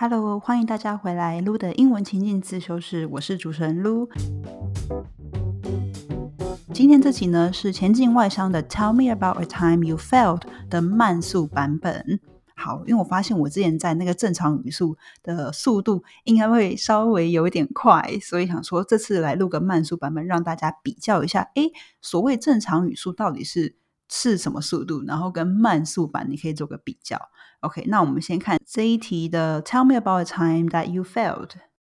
Hello，欢迎大家回来撸的英文情境自修室，我是主持人撸。今天这集呢是前进外商的 Tell me about a time you felt 的慢速版本。好，因为我发现我之前在那个正常语速的速度应该会稍微有一点快，所以想说这次来录个慢速版本，让大家比较一下。诶，所谓正常语速到底是是什么速度？然后跟慢速版你可以做个比较。OK，那我们先看这一题的 Tell me about a time that you failed。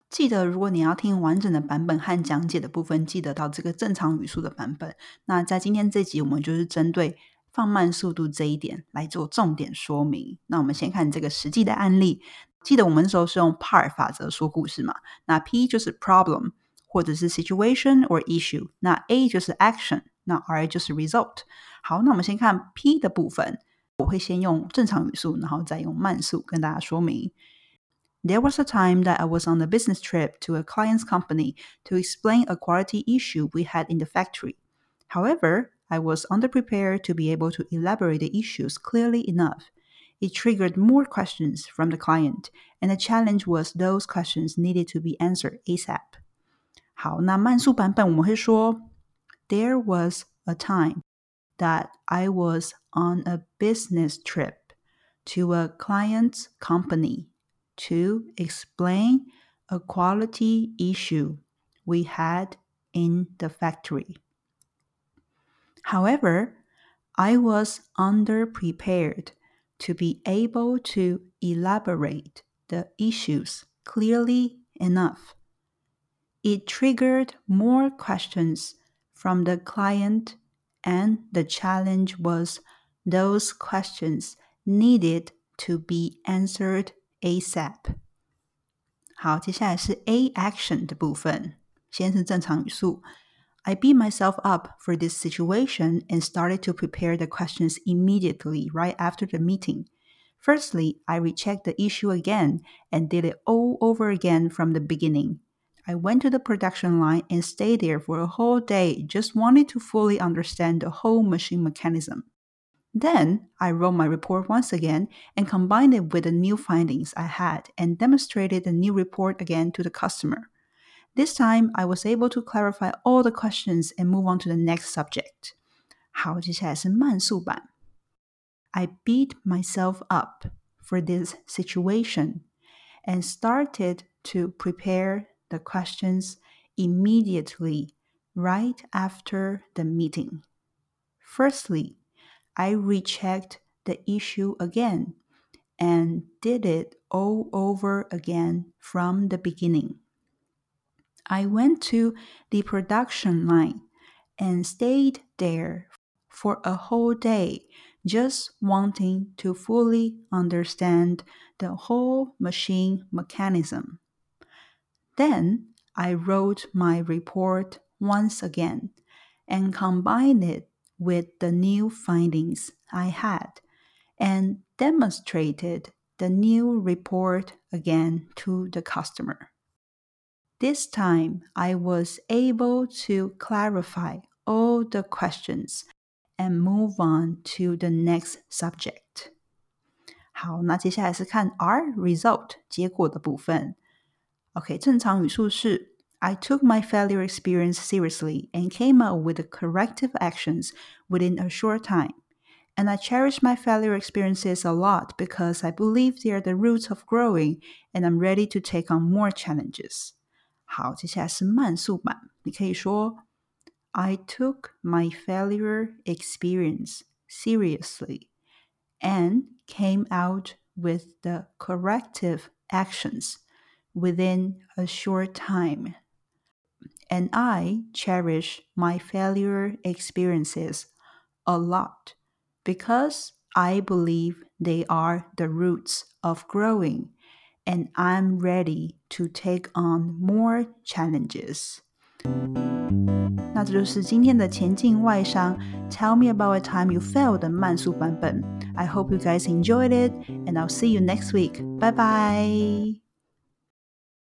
记得如果你要听完整的版本和讲解的部分，记得到这个正常语速的版本。那在今天这集，我们就是针对。放慢速度这一点来做重点说明。那我们先看这个实际的案例。记得我们那时候是用 PAR 法则说故事嘛？那 P 就是 problem 或者是 situation or issue，那 A 就是 action，那 R 就是 result。好，那我们先看 P 的部分，我会先用正常语速，然后再用慢速跟大家说明。There was a time that I was on a business trip to a client's company to explain a quality issue we had in the factory. However, I was underprepared to be able to elaborate the issues clearly enough. It triggered more questions from the client, and the challenge was those questions needed to be answered ASAP. 好，那慢速版本我们会说 ，There was a time that I was on a business trip to a client's company to explain a quality issue we had in the factory. However, I was underprepared to be able to elaborate the issues clearly enough. It triggered more questions from the client, and the challenge was those questions needed to be answered ASAP. 好，接下来是 A action 的部分，先是正常语速。I beat myself up for this situation and started to prepare the questions immediately right after the meeting. Firstly, I rechecked the issue again and did it all over again from the beginning. I went to the production line and stayed there for a whole day, just wanting to fully understand the whole machine mechanism. Then I wrote my report once again and combined it with the new findings I had and demonstrated the new report again to the customer. This time, I was able to clarify all the questions and move on to the next subject. 好，接下来是慢速版。I beat myself up for this situation and started to prepare the questions immediately right after the meeting. Firstly, I rechecked the issue again and did it all over again from the beginning. I went to the production line and stayed there for a whole day, just wanting to fully understand the whole machine mechanism. Then I wrote my report once again and combined it with the new findings I had and demonstrated the new report again to the customer. This time, I was able to clarify all the questions and move on to the next subject. 好，那接下来是看 R result 结果的部分。 OK，正常语速是 I took my failure experience seriously and came up with the corrective actions within a short time. And I cherish my failure experiences a lot because I believe they are the roots of growing and I'm ready to take on more challenges. 好，接下来是慢速版，你可以说：I took my failure experience seriously and came out with the corrective actions within a short time. And I cherish my failure experiences a lot because I believe they are the roots of growing and I'm ready to take on more challenges. 那这就是今天的前进外商 Tell me about a time you failed 的慢速版本。I hope you guys enjoyed it, and I'll see you next week. Bye bye.